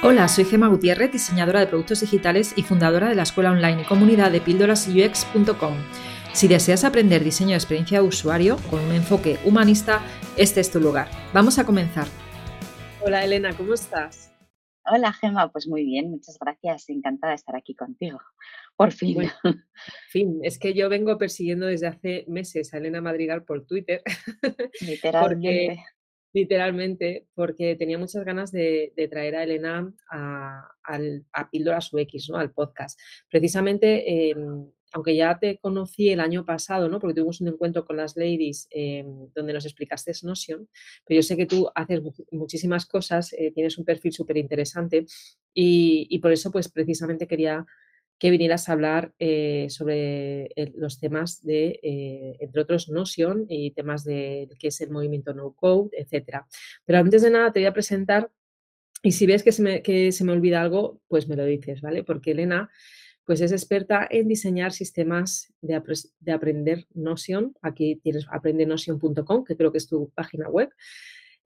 Hola, soy Gema Gutiérrez, diseñadora de productos digitales y fundadora de la escuela online y comunidad de píldorasux.com. Si deseas aprender diseño de experiencia de usuario con un enfoque humanista, este es tu lugar. Vamos a comenzar. Hola Elena, ¿cómo estás? Hola Gema, pues muy bien, muchas gracias, encantada de estar aquí contigo. Por fin. fin, es que yo vengo persiguiendo desde hace meses a Elena Madrigal por Twitter. Literalmente literalmente, porque tenía muchas ganas de, traer a Elena a, a, Píldoras UX, ¿no? al podcast. Precisamente, em, aunque ya te conocí el año pasado, ¿no? porque tuvimos un encuentro con las ladies em, donde nos explicaste Notion, pero yo sé que tú haces muchísimas cosas, eh, tienes un perfil súper interesante y, y por eso, pues precisamente quería que vinieras a hablar eh, sobre los temas de, eh, entre otros, Notion y temas de qué es el movimiento No Code, etc. Pero antes de nada te voy a presentar y si ves que se me, que se me olvida algo, pues me lo dices, ¿vale? Porque Elena pues es experta en diseñar sistemas de, de aprender Notion. Aquí tienes aprendenotion.com, que creo que es tu página web.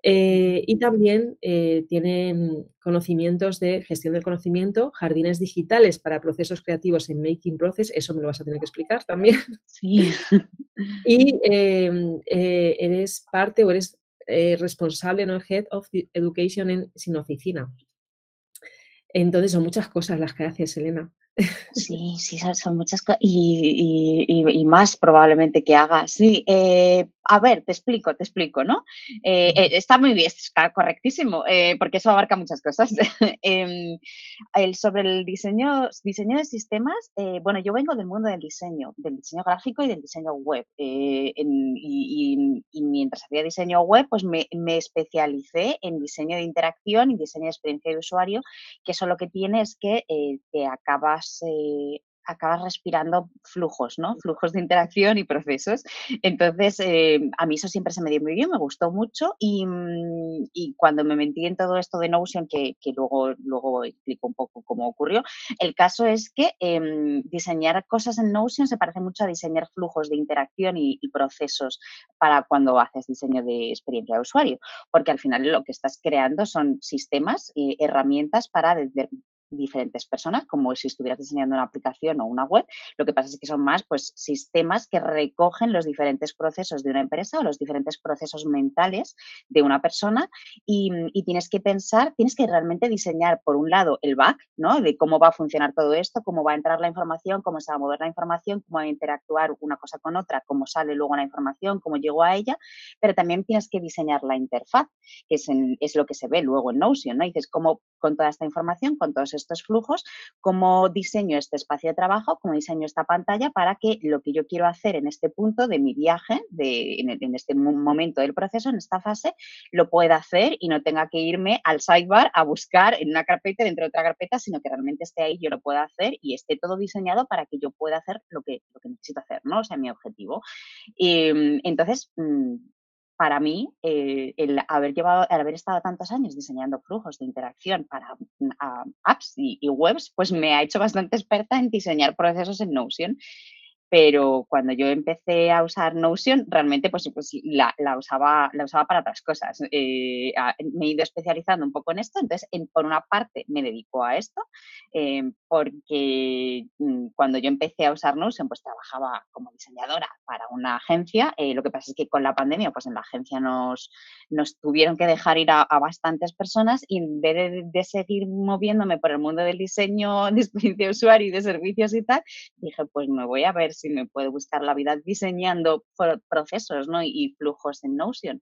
Eh, y también eh, tienen conocimientos de gestión del conocimiento, jardines digitales para procesos creativos en Making Process, eso me lo vas a tener que explicar también. Sí. y em, eh, eres parte o eres responsable, ¿no? Head of Education en Sin Oficina. Entonces son muchas cosas las que haces, Elena. Sí, sí, son, muchas cosas y, más probablemente que haga. Sí, eh, a ver, te explico, te explico, ¿no? Eh, eh, está muy bien, está correctísimo, porque eso abarca muchas cosas. Em, el, sobre el diseño, diseño de sistemas, bueno, yo vengo del mundo del diseño, del diseño gráfico y del diseño web. y, mientras hacía diseño web, pues me, me especialicé en diseño de interacción y diseño de experiencia de usuario, que eso lo que tiene es que te acabas acabas, respirando flujos, ¿no? Flujos de interacción y procesos. Entonces, eh, a mí eso siempre se me dio muy bien, me gustó mucho y, mm, cuando me metí en todo esto de Notion, que, luego, luego explico un poco cómo ocurrió, el caso es que em, diseñar cosas en Notion se parece mucho a diseñar flujos de interacción y, procesos para cuando haces diseño de experiencia de usuario, porque al final lo que estás creando son sistemas y herramientas para diferentes personas, como si estuvieras diseñando una aplicación o una web. Lo que pasa es que son más pues, sistemas que recogen los diferentes procesos de una empresa o los diferentes procesos mentales de una persona y, tienes que pensar, tienes que realmente diseñar, por un lado, el back, ¿no? De cómo va a funcionar todo esto, cómo va a entrar la información, cómo se va a mover la información, cómo va a interactuar una cosa con otra, cómo sale luego la información, cómo llegó a ella, pero también tienes que diseñar la interfaz, que es, es lo que se ve luego en Notion, ¿no? dices, cómo con toda esta información, con todos flujos, cómo diseño este espacio de trabajo, cómo diseño esta pantalla para que lo que yo quiero hacer en este punto de mi viaje, de, en, este momento del proceso, en esta fase, lo pueda hacer y no tenga que irme al sidebar a buscar en una carpeta dentro de otra carpeta, sino que realmente esté ahí, yo lo pueda hacer y esté todo diseñado para que yo pueda hacer lo que, lo que necesito hacer, ¿no? O sea, mi objetivo. Mm, entonces, mm, para mí, eh, el haber llevado, el haber estado tantos años diseñando flujos de interacción para mm, apps y, y, webs, pues me ha hecho bastante experta en diseñar procesos en Notion pero cuando yo empecé a usar Notion, realmente pues, pues la, usaba, la usaba para otras cosas. Eh, me he ido especializando un poco en esto, entonces por una parte me dedico a esto, em, porque mm, cuando yo empecé a usar Notion, pues trabajaba como diseñadora para una agencia. Eh, lo que pasa es que con la pandemia, pues en la agencia nos, nos tuvieron que dejar ir a, bastantes personas y en vez de, de, seguir moviéndome por el mundo del diseño de experiencia de usuario y de servicios y tal, dije, pues me voy a ver si me puedo buscar la vida diseñando procesos ¿no? y flujos en Notion.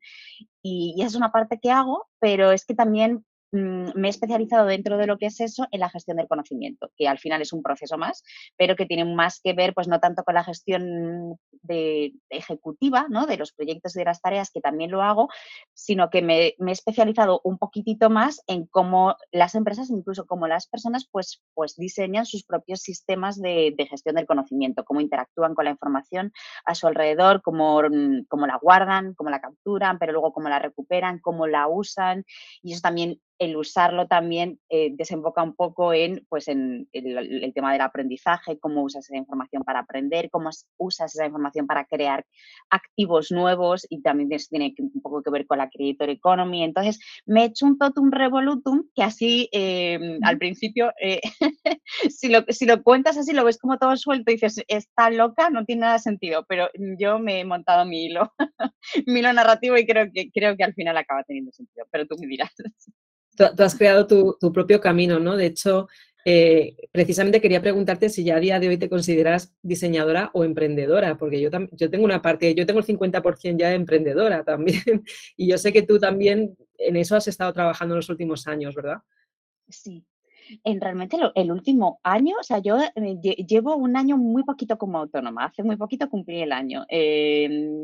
Y, y es una parte que hago, pero es que también me he especializado dentro de lo que es eso en la gestión del conocimiento, que al final es un proceso más, pero que tiene más que ver, pues no tanto con la gestión de, ejecutiva, ¿no? De los proyectos y de las tareas, que también lo hago, sino que me, he especializado un poquitito más en cómo las empresas, incluso como las personas, pues, pues diseñan sus propios sistemas de, gestión del conocimiento, cómo interactúan con la información a su alrededor, cómo, mm, cómo la guardan, cómo la capturan, pero luego cómo la recuperan, cómo la usan, y eso también el usarlo también eh, desemboca un poco en, pues en, el, tema del aprendizaje, cómo usas esa información para aprender, cómo usas esa información para crear activos nuevos y también tiene un poco que ver con la creator economy. Entonces, me he hecho un totum revolutum que así em, al principio, eh, si, lo, si lo cuentas así, lo ves como todo suelto y dices, está loca, no tiene nada de sentido, pero yo me he montado mi hilo, mi hilo narrativo y creo que, creo que al final acaba teniendo sentido, pero tú me dirás. Tú, has creado tu, propio camino, ¿no? De hecho, eh, precisamente quería preguntarte si ya a día de hoy te consideras diseñadora o emprendedora, porque yo, yo tengo una parte, yo tengo el 50% ya de emprendedora también, y yo sé que tú también en eso has estado trabajando en los últimos años, ¿verdad? Sí. En realmente el último año, o sea, yo eh, llevo un año muy poquito como autónoma, hace muy poquito cumplí el año. Em,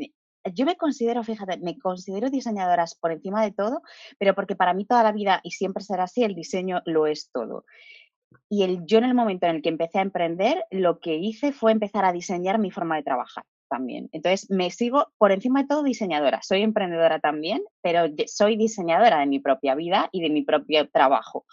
yo me considero, fíjate, me considero diseñadora por encima de todo, pero porque para mí toda la vida, y siempre será así, el diseño lo es todo. Y el, yo en el momento en el que empecé a emprender, lo que hice fue empezar a diseñar mi forma de trabajar también. Entonces, me sigo por encima de todo diseñadora. Soy emprendedora también, pero soy diseñadora de mi propia vida y de mi propio trabajo.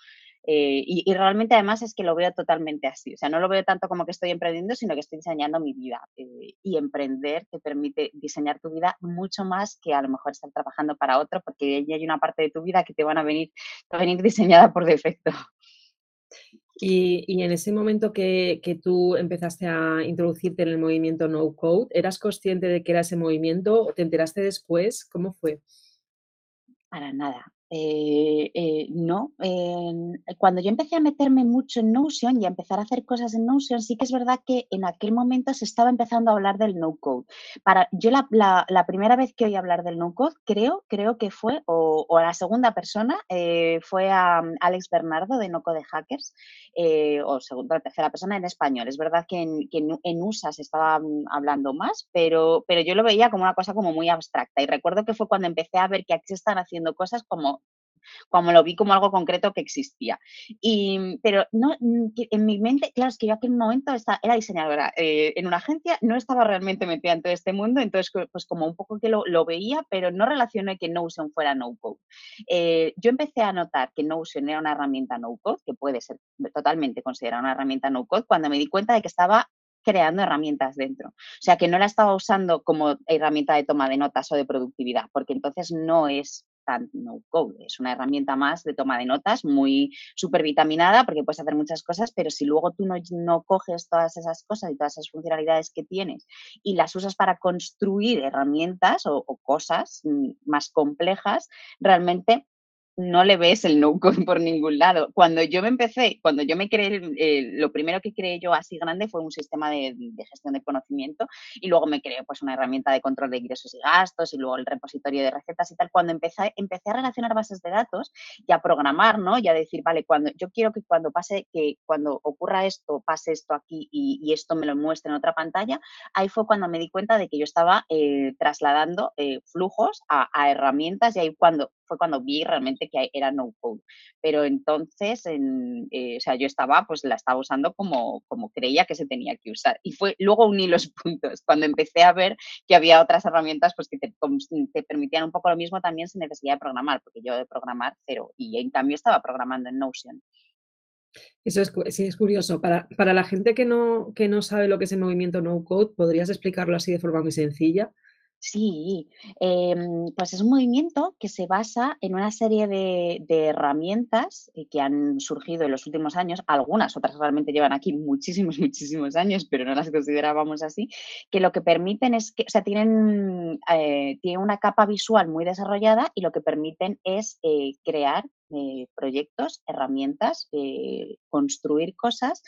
Eh, y, realmente además es que lo veo totalmente así, o sea, no lo veo tanto como que estoy emprendiendo, sino que estoy diseñando mi vida. Eh, y emprender te permite diseñar tu vida mucho más que a lo mejor estar trabajando para otro, porque ya hay una parte de tu vida que te van a venir, a venir diseñada por defecto. Y, y en ese momento que, que, tú empezaste a introducirte en el movimiento No Code, ¿eras consciente de que era ese movimiento o te enteraste después? ¿Cómo fue? Para nada. Eh, eh, no, cuando yo empecé a meterme mucho en Notion y a empezar a hacer cosas en Notion, sí que es verdad que en aquel momento se estaba empezando a hablar del no-code. Para, yo la, primera vez que oí hablar del no-code, creo, creo que fue, o, la segunda persona, eh, fue a um, Alex Bernardo de No Code Hackers, o segunda tercera persona en español. Es verdad que en, que en, USA se estaba um, hablando más, pero, pero yo lo veía como una cosa como muy abstracta. Y recuerdo que fue cuando empecé a ver que aquí se están haciendo cosas como como lo vi como algo concreto que existía. Y, pero no, en mi mente, claro, es que yo aquel momento era diseñadora eh, en una agencia, no estaba realmente metida en todo este mundo, entonces pues como un poco que lo, lo veía, pero no relacioné que Notion fuera no-code. Eh, yo empecé a notar que Notion era una herramienta no-code, que puede ser totalmente considerada una herramienta no-code, cuando me di cuenta de que estaba creando herramientas dentro. O sea, que no la estaba usando como herramienta de toma de notas o de productividad, porque entonces no es no code. Es una herramienta más de toma de notas muy supervitaminada porque puedes hacer muchas cosas, pero si luego tú no, no coges todas esas cosas y todas esas funcionalidades que tienes y las usas para construir herramientas o cosas mm, más complejas, realmente no le ves el no-code por ningún lado. Cuando yo me empecé, cuando yo me creé, lo primero que creé yo así grande fue un sistema de, gestión de conocimiento y luego me creé pues una herramienta de control de ingresos y gastos y luego el repositorio de recetas y tal. Cuando empecé, empecé a relacionar bases de datos y a programar, ¿no? Y a decir, vale, cuando yo quiero que cuando pase, que cuando ocurra esto, pase esto aquí y, esto me lo muestre en otra pantalla, ahí fue cuando me di cuenta de que yo estaba eh, trasladando eh, flujos a, a herramientas y ahí cuando fue cuando vi realmente que era no code. Pero entonces, en, eh, o sea, yo estaba, pues la estaba usando como, como creía que se tenía que usar. Y fue luego uní los puntos. Cuando empecé a ver que había otras herramientas pues que te, te permitían un poco lo mismo también sin necesidad de programar, porque yo de programar cero. Y en cambio estaba programando en Notion. Eso es, sí, es curioso. Para, para la gente que no, que no sabe lo que es el movimiento no code, ¿podrías explicarlo así de forma muy sencilla? Sí, em, pues es un movimiento que se basa en una serie de, herramientas eh, que han surgido en los últimos años, algunas, otras realmente llevan aquí muchísimos, muchísimos años, pero no las considerábamos así, que lo que permiten es que, o sea, tienen, eh, una capa visual muy desarrollada y lo que permiten es eh, crear proyectos, herramientas, construir cosas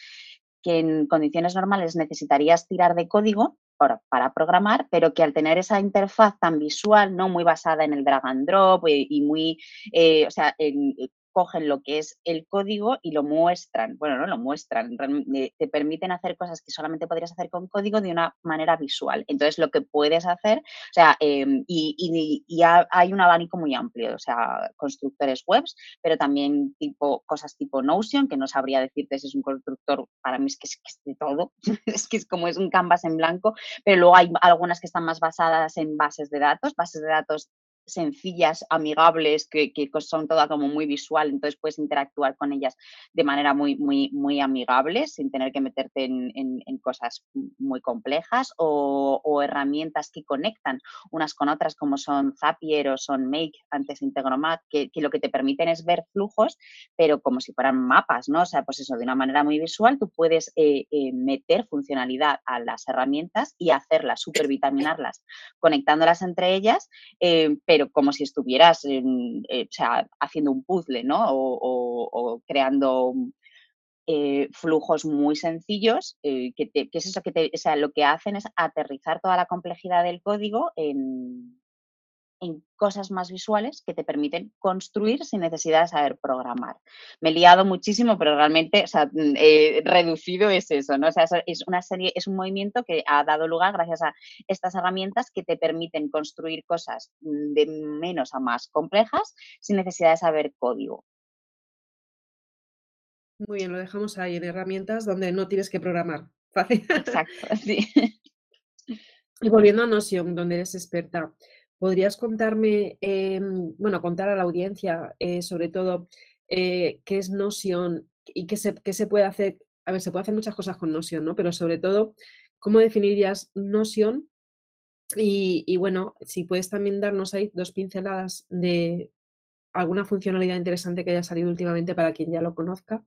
que en condiciones normales necesitarías tirar de código para, programar, pero que al tener esa interfaz tan visual, no muy basada en el drag and drop y, muy, eh, o sea, en, cogen lo que es el código y lo muestran, bueno, no lo muestran, eh, te permiten hacer cosas que solamente podrías hacer con código de una manera visual. Entonces, lo que puedes hacer, o sea, em, y, hay un abanico muy amplio, o sea, constructores webs, pero también tipo cosas tipo Notion, que no sabría decirte si es un constructor, para mí es que es, que es de todo, es que es como es un canvas en blanco, pero luego hay algunas que están más basadas en bases de datos, bases de datos sencillas, amigables, que, que son todas como muy visual, entonces puedes interactuar con ellas de manera muy, muy, muy amigable, sin tener que meterte en, en, cosas muy complejas, o, o, herramientas que conectan unas con otras, como son Zapier o son Make, antes Integromat, que, que lo que te permiten es ver flujos, pero como si fueran mapas, ¿no? O sea, pues eso, de una manera muy visual, tú puedes eh, eh, meter funcionalidad a las herramientas y hacerlas, supervitaminarlas, conectándolas entre ellas, eh, pero como si estuvieras o sea, haciendo un puzzle, ¿no? O, creando flujos muy sencillos, que, es eso que te, o sea, lo que hacen es aterrizar toda la complejidad del código en, en cosas más visuales que te permiten construir sin necesidad de saber programar. Me he liado muchísimo, pero realmente, o sea, mm, reducido es eso, ¿no? O sea, es una serie, es un movimiento que ha dado lugar gracias a estas herramientas que te permiten construir cosas mm, de menos a más complejas sin necesidad de saber código. Muy bien, lo dejamos ahí en herramientas donde no tienes que programar. Fácil. Exacto, sí. Y volviendo a Notion, donde eres experta, ¿Podrías contarme, em, bueno, contar a la audiencia, eh, sobre todo, eh, qué es Notion y qué se, qué se puede hacer? A ver, se puede hacer muchas cosas con Notion, ¿no? Pero sobre todo, ¿cómo definirías Notion? Y, y bueno, si puedes también darnos ahí dos pinceladas de alguna funcionalidad interesante que haya salido últimamente para quien ya lo conozca.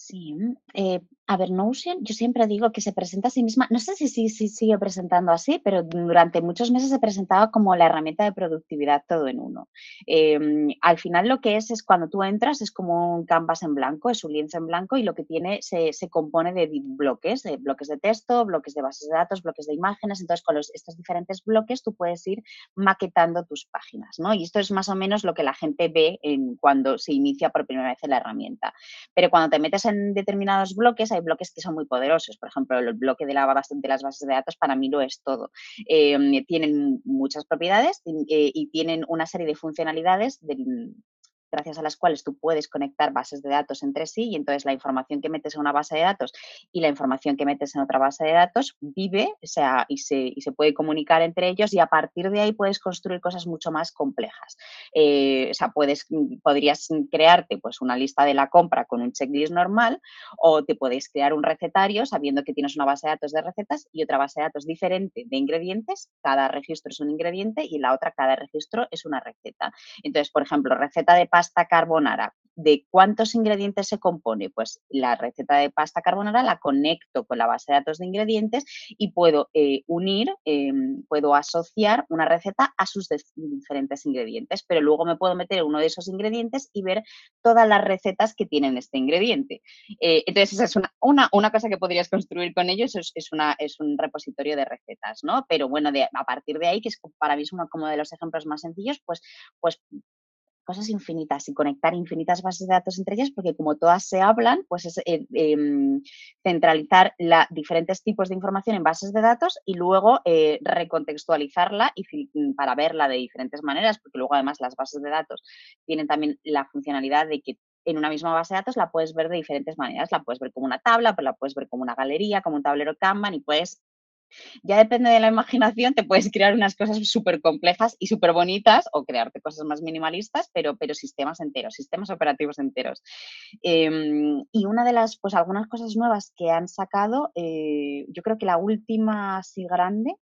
Sí, eh, a ver, Notion, yo siempre digo que se presenta a sí misma, no sé si, si, si, sigue presentando así, pero durante muchos meses se presentaba como la herramienta de productividad todo en uno. Em, al final lo que es es cuando tú entras es como un canvas en blanco, es un lienzo en blanco y lo que tiene se, se compone de bloques, de bloques de texto, bloques de bases de datos, bloques de imágenes. Entonces, con los, estos diferentes bloques tú puedes ir maquetando tus páginas, ¿no? Y esto es más o menos lo que la gente ve en, cuando se inicia por primera vez en la herramienta. Pero cuando te metes en determinados bloques, hay bloques que son muy poderosos. Por ejemplo, el bloque de, la, de las bases de datos para mí lo es todo. Em, tienen muchas propiedades eh, y tienen una serie de funcionalidades gracias a las cuales tú puedes conectar bases de datos entre sí y entonces la información que metes en una base de datos y la información que metes en otra base de datos vive o sea, y, se, y se puede comunicar entre ellos y a partir de ahí puedes construir cosas mucho más complejas. Eh, o sea, puedes, podrías crearte pues, una lista de la compra con un checklist normal o te puedes crear un recetario sabiendo que tienes una base de datos de recetas y otra base de datos diferente de ingredientes. Cada registro es un ingrediente y la otra, cada registro es una receta. Entonces, por ejemplo, receta de pasta carbonara. ¿De cuántos ingredientes se compone? Pues la receta de pasta carbonara la conecto con la base de datos de ingredientes y puedo eh, unir, em, puedo asociar una receta a sus diferentes ingredientes, pero luego me puedo meter uno de esos ingredientes y ver todas las recetas que tienen este ingrediente. Eh, entonces, esa es una, una, cosa que podrías construir con ellos, es, es, una, un repositorio de recetas, ¿no? Pero bueno, a partir de ahí, que es para mí es uno como de los ejemplos más sencillos, pues, pues cosas infinitas y conectar infinitas bases de datos entre ellas, porque como todas se hablan, pues es eh, em, centralizar la, diferentes tipos de información en bases de datos y luego eh, recontextualizarla y, mm, para verla de diferentes maneras, porque luego además las bases de datos tienen también la funcionalidad de que en una misma base de datos la puedes ver de diferentes maneras. La puedes ver como una tabla, pero la puedes ver como una galería, como un tablero Kanban y puedes ya depende de la imaginación, te puedes crear unas cosas súper complejas y súper bonitas o crearte cosas más minimalistas, pero, pero sistemas enteros, sistemas operativos enteros. Em, y una de las, pues algunas cosas nuevas que han sacado, eh, yo creo que la última así grande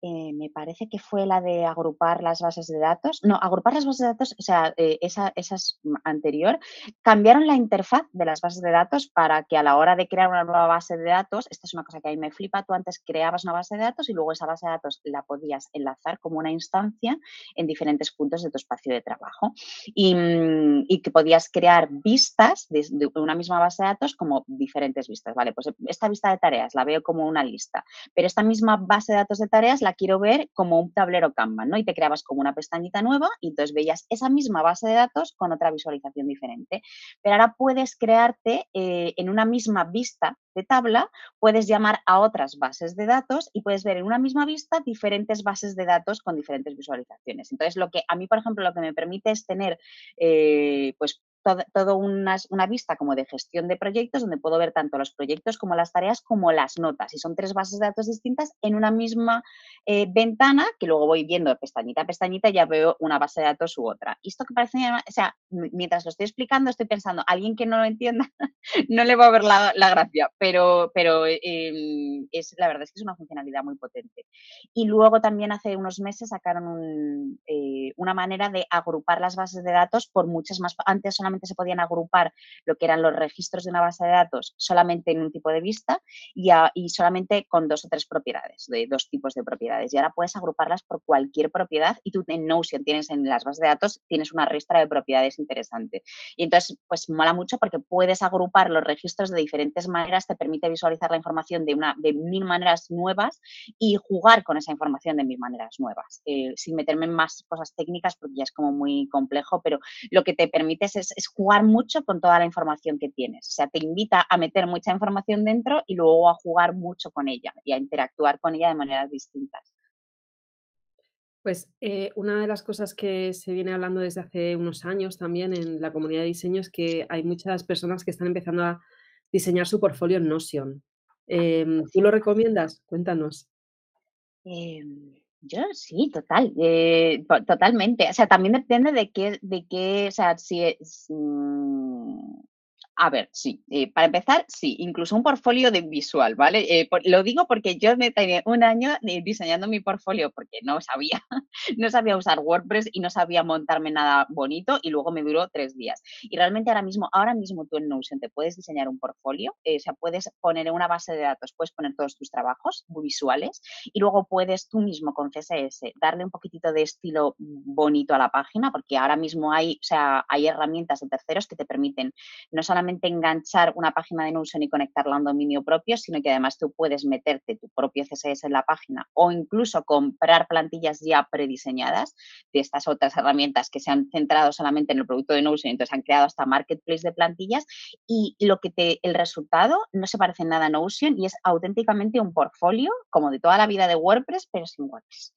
eh, me parece que fue la de agrupar las bases de datos. No, agrupar las bases de datos, o sea, eh, esa, esa es anterior. Cambiaron la interfaz de las bases de datos para que a la hora de crear una nueva base de datos, esta es una cosa que a mí me flipa, tú antes creabas una base de datos y luego esa base de datos la podías enlazar como una instancia en diferentes puntos de tu espacio de trabajo y, mm, y que podías crear vistas de, de, una misma base de datos como diferentes vistas. Vale, pues esta vista de tareas la veo como una lista, pero esta misma base de datos de tareas quiero ver como un tablero Kanban, ¿no? Y te creabas como una pestañita nueva y entonces veías esa misma base de datos con otra visualización diferente. Pero ahora puedes crearte eh, en una misma vista de tabla, puedes llamar a otras bases de datos y puedes ver en una misma vista diferentes bases de datos con diferentes visualizaciones. Entonces, lo que a mí, por ejemplo, lo que me permite es tener, eh, pues, todo, una, una, vista como de gestión de proyectos donde puedo ver tanto los proyectos como las tareas como las notas. Y son tres bases de datos distintas en una misma eh, ventana que luego voy viendo pestañita a pestañita y ya veo una base de datos u otra. Y esto que parece, o sea, mientras lo estoy explicando estoy pensando, alguien que no lo entienda no le va a ver la, gracia, pero, pero em, es, la verdad es que es una funcionalidad muy potente. Y luego también hace unos meses sacaron eh, una manera de agrupar las bases de datos por muchas más. Antes solamente se podían agrupar lo que eran los registros de una base de datos solamente en un tipo de vista y, y solamente con dos o tres propiedades, de dos tipos de propiedades. Y ahora puedes agruparlas por cualquier propiedad y tú en Notion tienes en las bases de datos, tienes una ristra de propiedades interesante. Y entonces, pues mola mucho porque puedes agrupar los registros de diferentes maneras, te permite visualizar la información de, una, de mil maneras nuevas y jugar con esa información de mil maneras nuevas, eh, sin meterme en más cosas técnicas porque ya es como muy complejo, pero lo que te permite es, es, jugar mucho con toda la información que tienes. O sea, te invita a meter mucha información dentro y luego a jugar mucho con ella y a interactuar con ella de maneras distintas. Pues eh, una de las cosas que se viene hablando desde hace unos años también en la comunidad de diseño es que hay muchas personas que están empezando a diseñar su portfolio en Notion. Em, ¿Tú lo recomiendas? Cuéntanos. Em, yo sí, total, eh, totalmente. O sea, también depende de qué, de qué, o sea, si es, mm, a ver, sí. Eh, para empezar, sí, incluso un portfolio de visual, ¿vale? Eh, lo digo porque yo me tenía un año diseñando mi portfolio porque no sabía, no sabía usar WordPress y no sabía montarme nada bonito y luego me duró tres días. Y realmente ahora mismo, ahora mismo tú en Notion te puedes diseñar un portfolio, eh, o sea, puedes poner en una base de datos, puedes poner todos tus trabajos visuales y luego puedes tú mismo con CSS darle un poquitito de estilo bonito a la página porque ahora mismo hay, o sea, hay herramientas de terceros que te permiten no solamente enganchar una página de Notion y conectarla a un dominio propio, sino que además tú puedes meterte tu propio CSS en la página o incluso comprar plantillas ya prediseñadas de estas otras herramientas que se han centrado solamente en el producto de Notion, entonces han creado hasta marketplace de plantillas y lo que te, el resultado no se parece en nada a Notion y es auténticamente un portfolio como de toda la vida de WordPress, pero sin WordPress.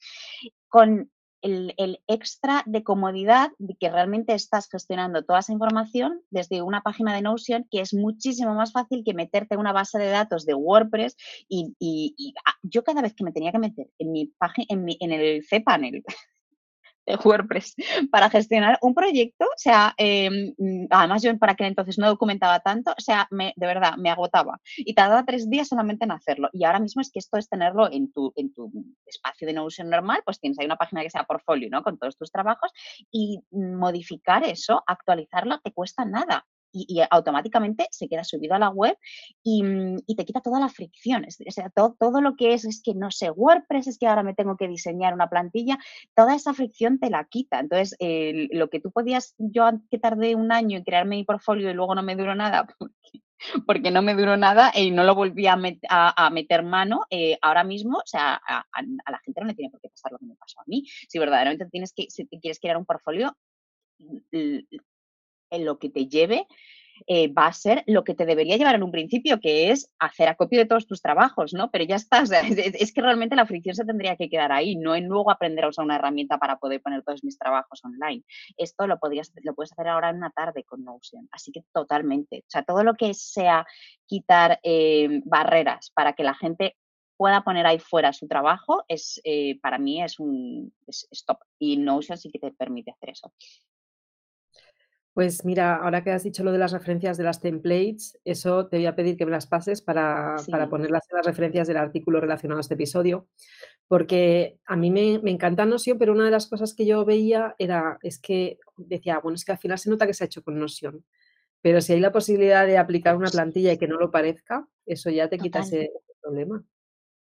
Con el, extra de comodidad de que realmente estás gestionando toda esa información desde una página de Notion que es muchísimo más fácil que meterte en una base de datos de WordPress y, ah, yo cada vez que me tenía que meter en mi página, en, en el cPanel de WordPress para gestionar un proyecto. O sea, mm, además yo para aquel entonces no documentaba tanto, o sea, me, de verdad, me agotaba. Y tardaba tres días solamente en hacerlo. Y ahora mismo es que esto es tenerlo en tu, en tu espacio de Notion normal, pues tienes ahí una página que sea portfolio, ¿no? Con todos tus trabajos y modificar eso, actualizarlo, te cuesta nada y, automáticamente se queda subido a la web y, mm, te quita toda la fricción. O sea, todo, todo, lo que es, es que no sé, WordPress, es que ahora me tengo que diseñar una plantilla, toda esa fricción te la quita. Entonces, lo que tú podías, yo que tardé un año en crearme mi portfolio y luego no me duró nada, porque, no me duró nada y no lo volví a, a, meter mano, eh, ahora mismo, o sea, a, la gente no le tiene por qué pasar lo que me pasó a mí. Si verdaderamente tienes que, si quieres crear un portfolio, en lo que te lleve eh, va a ser lo que te debería llevar en un principio, que es hacer acopio de todos tus trabajos, ¿no? Pero ya estás, es, que realmente la fricción se tendría que quedar ahí, no en luego aprender a usar una herramienta para poder poner todos mis trabajos online. Esto lo, podrías, lo puedes hacer ahora en una tarde con Notion, así que totalmente. O sea, todo lo que sea quitar eh, barreras para que la gente pueda poner ahí fuera su trabajo, es, eh, para mí es un stop. Y Notion sí que te permite hacer eso. Pues mira, ahora que has dicho lo de las referencias de las templates, eso te voy a pedir que me las pases para, para ponerlas en las referencias del artículo relacionado a este episodio, porque a mí me, me encanta Notion, pero una de las cosas que yo veía era, es que decía, bueno, es que al final se nota que se ha hecho con Notion, pero si hay la posibilidad de aplicar una plantilla y que no lo parezca, eso ya te quita ese problema.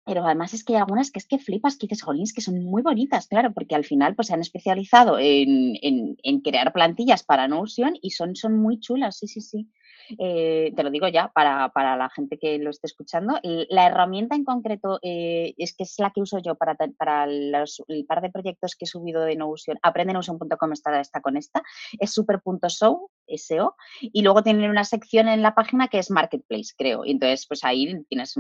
Pero además es que hay algunas que es que flipas, que dices, que son muy bonitas, claro, porque al final pues se han especializado en, en, crear plantillas para Notion y son, son muy chulas, sí, sí, sí. Eh, te lo digo ya para, para, la gente que lo esté escuchando. La herramienta en concreto eh, es que es la que uso yo para, para el par de proyectos que he subido de Notion. Aprendenotion.com está, está con esta. Es super.show SEO. Y luego tienen una sección en la página que es Marketplace, creo. Y entonces, pues ahí tienes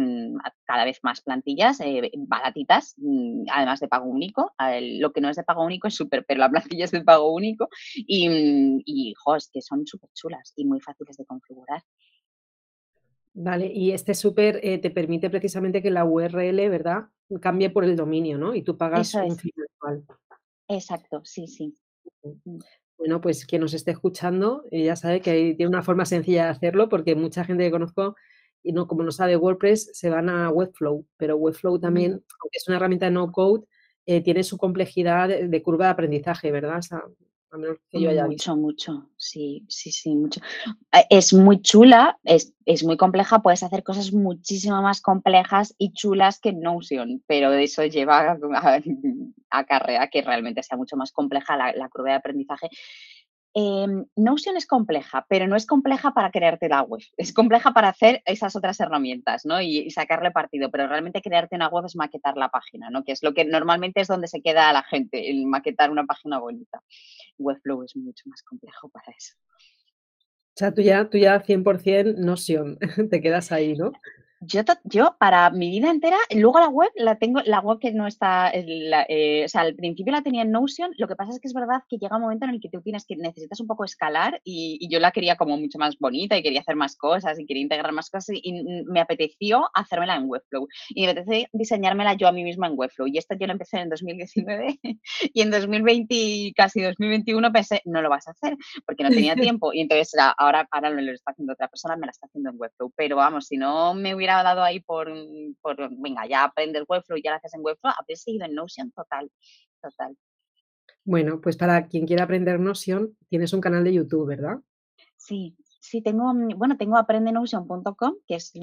cada vez más plantillas eh, baratitas, mm, además de pago único. Lo que no es de pago único es súper, pero la plantilla es de pago único. Y, y que son súper chulas y muy fáciles de configurar. Vale, y este súper eh, te permite precisamente que la URL, ¿verdad? Cambie por el dominio, ¿no? Y tú pagas un fin Exacto, sí, sí. Bueno, pues quien nos esté escuchando eh, ya sabe que tiene una forma sencilla de hacerlo porque mucha gente que conozco y no, como no sabe WordPress, se van a Webflow, pero Webflow también, aunque es una herramienta de no code, eh, tiene su complejidad de, curva de aprendizaje, ¿verdad? Yo haya mucho, mucho, sí, sí, sí, mucho. Eh, es muy chula, es, es, muy compleja, puedes hacer cosas muchísimo más complejas y chulas que Notion, pero eso lleva a, carrera que realmente sea mucho más compleja la, la curva de aprendizaje Em, Notion es compleja, pero no es compleja para crearte la web. Es compleja para hacer esas otras herramientas, ¿no? Y, sacarle partido, pero realmente crearte una web es maquetar la página, ¿no? Que es lo que normalmente es donde se queda la gente, el maquetar una página bonita. Webflow es mucho más complejo para eso. O sea, tú ya, tú ya 100% Notion, te quedas ahí, ¿no? Yo, yo para mi vida entera, luego la web la tengo, la web que no está, eh, o sea, al principio la tenía en Notion, lo que pasa es que es verdad que llega un momento en el que tú tienes que necesitas un poco escalar y, yo la quería como mucho más bonita y quería hacer más cosas y quería integrar más cosas y, me apeteció hacérmela en Webflow. Y me apetece diseñármela yo a mí misma en Webflow. Y esto yo lo empecé en 2019 y en 2020 casi 2021 pensé, no lo vas a hacer porque no tenía tiempo. Y entonces ahora, ahora lo está haciendo otra persona, me la está haciendo en Webflow, pero vamos, si no me hubiera dado ahí por, por venga, ya aprendes Webflow y ya lo haces en Webflow, habrías seguido en Notion total, total. Bueno, pues para quien quiera aprender Notion, tienes un canal de YouTube, ¿verdad? Sí, Sí, tengo, bueno, tengo aprendenotion.com, que es,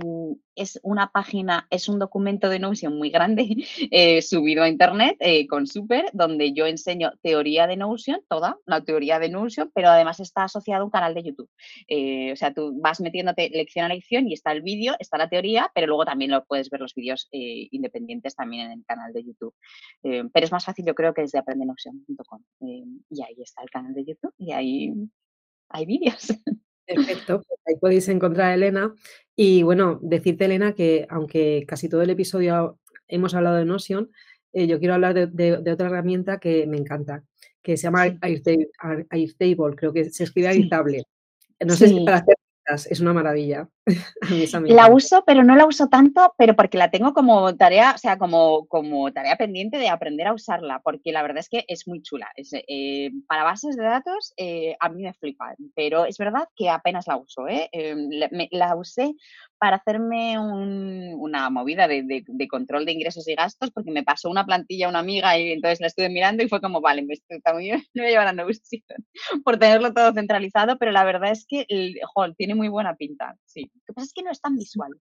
es una página, es un documento de Notion muy grande eh, subido a internet eh, con Super, donde yo enseño teoría de Notion, toda la teoría de Notion, pero además está asociado a un canal de YouTube. Eh, o sea, tú vas metiéndote lección a lección y está el vídeo, está la teoría, pero luego también lo puedes ver los vídeos independientes también en el canal de YouTube. pero es más fácil, yo creo, que desde aprendenotion.com. y ahí está el canal de YouTube y ahí hay vídeos. Perfecto, pues ahí podéis encontrar a Elena. Y bueno, decirte, Elena, que aunque casi todo el episodio hemos hablado de Notion, eh, yo quiero hablar de, otra herramienta que me encanta, que se llama Airtable, creo que se escribe Airtable. No sé si para hacer es una maravilla. la uso, pero no la uso tanto, pero porque la tengo como tarea, o sea, como, como tarea pendiente de aprender a usarla, porque la verdad es que es muy chula. Eh, para bases de datos eh, a mí me flipa, pero es verdad que apenas la uso. ¿eh? la usé para hacerme una movida de, control de ingresos y gastos, porque me pasó una plantilla a una amiga y entonces la estuve mirando y fue como, vale, me, estoy, me voy a llevar a Notion por tenerlo todo centralizado, pero la verdad es que el, tiene muy buena pinta, sí. Lo que pasa es que no es tan visual.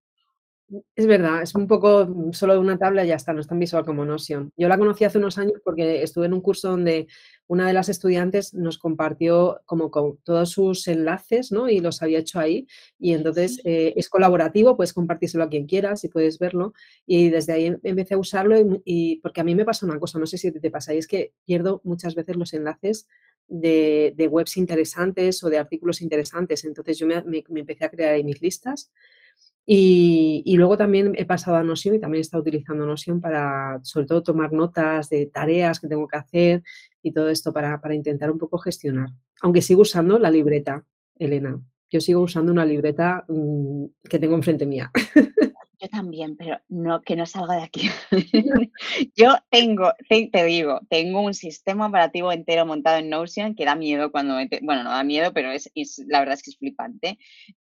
Es verdad, es un poco mm, solo de una tabla y ya está, no es tan visual como Notion. Yo la conocí hace unos años porque estuve en un curso donde una de las estudiantes nos compartió como con todos sus enlaces, ¿no? Y los había hecho ahí. Y entonces eh, es colaborativo, puedes compartírselo a quien quieras y puedes verlo. Y desde ahí em, empecé a usarlo y, porque a mí me pasa una cosa, no sé si te pasa, y es que pierdo muchas veces los enlaces de, webs interesantes o de artículos interesantes. Entonces yo me, empecé a crear ahí mis listas y, luego también he pasado a Notion y también he estado utilizando Notion para, sobre todo, tomar notas de tareas que tengo que hacer y todo esto para, intentar un poco gestionar. Aunque sigo usando la libreta, Elena. Yo sigo usando una libreta mm, que tengo enfrente mía. Yo también, pero no que no salga de aquí. Yo tengo, te, digo, tengo un sistema operativo entero montado en Notion que da miedo cuando, bueno, no da miedo, pero es, la verdad es que es flipante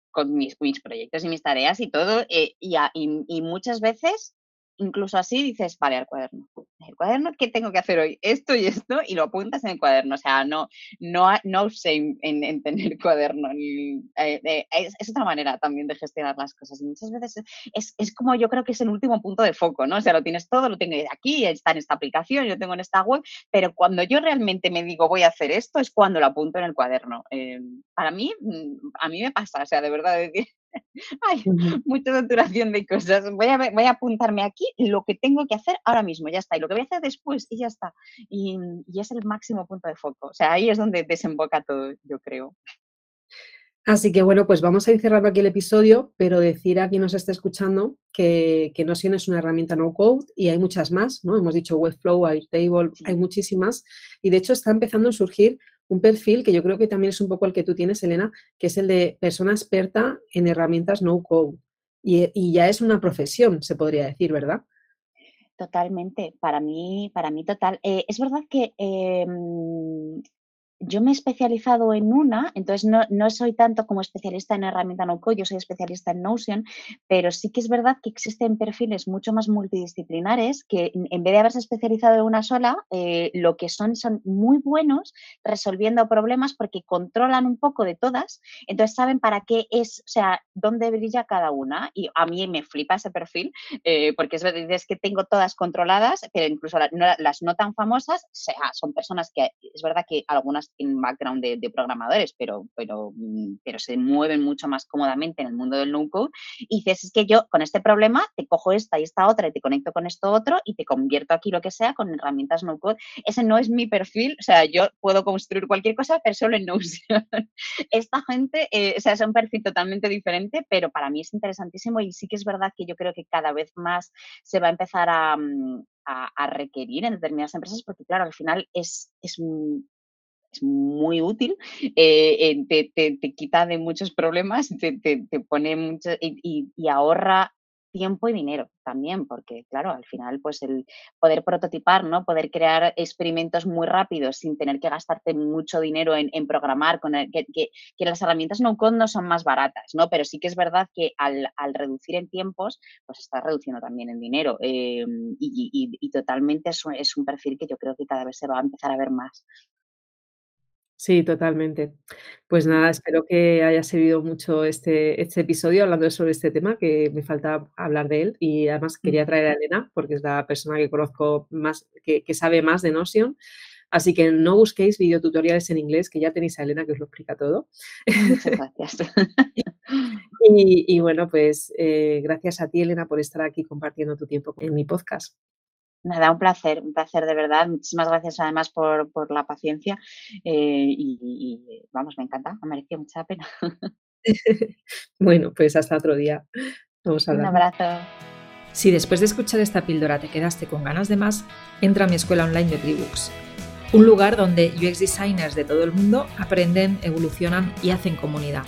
con mis, mis proyectos y mis tareas y todo. Eh, y, y, muchas veces incluso así dices, vale, al cuaderno. El cuaderno, ¿qué tengo que hacer hoy? Esto y esto, y lo apuntas en el cuaderno. O sea, no, no, no sé en, tener cuaderno. Eh, eh, es, otra manera también de gestionar las cosas. muchas veces es, es, como yo creo que es el último punto de foco, ¿no? O sea, lo tienes todo, lo tengo aquí, está en esta aplicación, yo tengo en esta web, pero cuando yo realmente me digo voy a hacer esto, es cuando lo apunto en el cuaderno. Eh, para mí, mm, a mí me pasa, o sea, de verdad, decir, Ay, mucha saturación de cosas. Voy a, voy a apuntarme aquí lo que tengo que hacer ahora mismo, ya está. Y lo que voy a hacer después, y ya está. Y, y es el máximo punto de foco. O sea, ahí es donde desemboca todo, yo creo. Así que bueno, pues vamos a ir cerrando aquí el episodio, pero decir a quien nos esté escuchando que, que Notion es una herramienta no code y hay muchas más, ¿no? Hemos dicho Webflow, Airtable, hay muchísimas y de hecho está empezando a surgir un perfil que yo creo que también es un poco el que tú tienes, Elena, que es el de persona experta en herramientas no code. Y, ya es una profesión, se podría decir, ¿verdad? Totalmente, para mí, para mí total. Eh, es verdad que em, yo me he especializado en una, entonces no, no, soy tanto como especialista en herramienta no-code, yo soy especialista en Notion, pero sí que es verdad que existen perfiles mucho más multidisciplinares que en vez de haberse especializado en una sola, eh, lo que son son muy buenos resolviendo problemas porque controlan un poco de todas, entonces saben para qué es, o sea, dónde brilla cada una. Y a mí me flipa ese perfil eh, porque es es que tengo todas controladas, pero incluso las no tan famosas, o sea, son personas que es verdad que algunas tienen background de, programadores, pero, pero, mm, pero se mueven mucho más cómodamente en el mundo del no-code. Y dices, es que yo con este problema te cojo esta y esta otra y te conecto con esto otro y te convierto aquí lo que sea con herramientas no-code. Ese no es mi perfil, o sea, yo puedo construir cualquier cosa, pero solo en Notion. Esta gente, eh, o sea, es un perfil totalmente diferente, pero para mí es interesantísimo y sí que es verdad que yo creo que cada vez más se va a empezar a, mm, a, requerir en determinadas empresas, porque claro, al final es, es, es muy útil, eh, te, te, quita de muchos problemas, te, te pone mucho y, y, ahorra tiempo y dinero también, porque claro, al final pues el poder prototipar, ¿no? Poder crear experimentos muy rápidos sin tener que gastarte mucho dinero en, en programar, con que, que, que, las herramientas no-code no son más baratas, ¿no? Pero sí que es verdad que al, al reducir en tiempos, pues está reduciendo también en dinero eh, y, y, y, totalmente es es un perfil que yo creo que cada vez se va a empezar a ver más. Sí, totalmente. Pues nada, espero que haya servido mucho este, este episodio hablando sobre este tema, que me falta hablar de él. Y además quería traer a Elena, porque es la persona que conozco más, que, sabe más de Notion. Así que no busquéis videotutoriales en inglés, que ya tenéis a Elena que os lo explica todo. Muchas gracias. y, bueno, pues eh, gracias a ti, Elena, por estar aquí compartiendo tu tiempo en mi podcast. Nada, un placer, un placer de verdad. Muchísimas gracias además por, por la paciencia eh, y, vamos, me encanta, me mereció mucha pena. bueno, pues hasta otro día. Vamos a Un abrazo. Si después de escuchar esta píldora te quedaste con ganas de más, entra a mi escuela online de Tribooks, un lugar donde UX designers de todo el mundo aprenden, evolucionan y hacen comunidad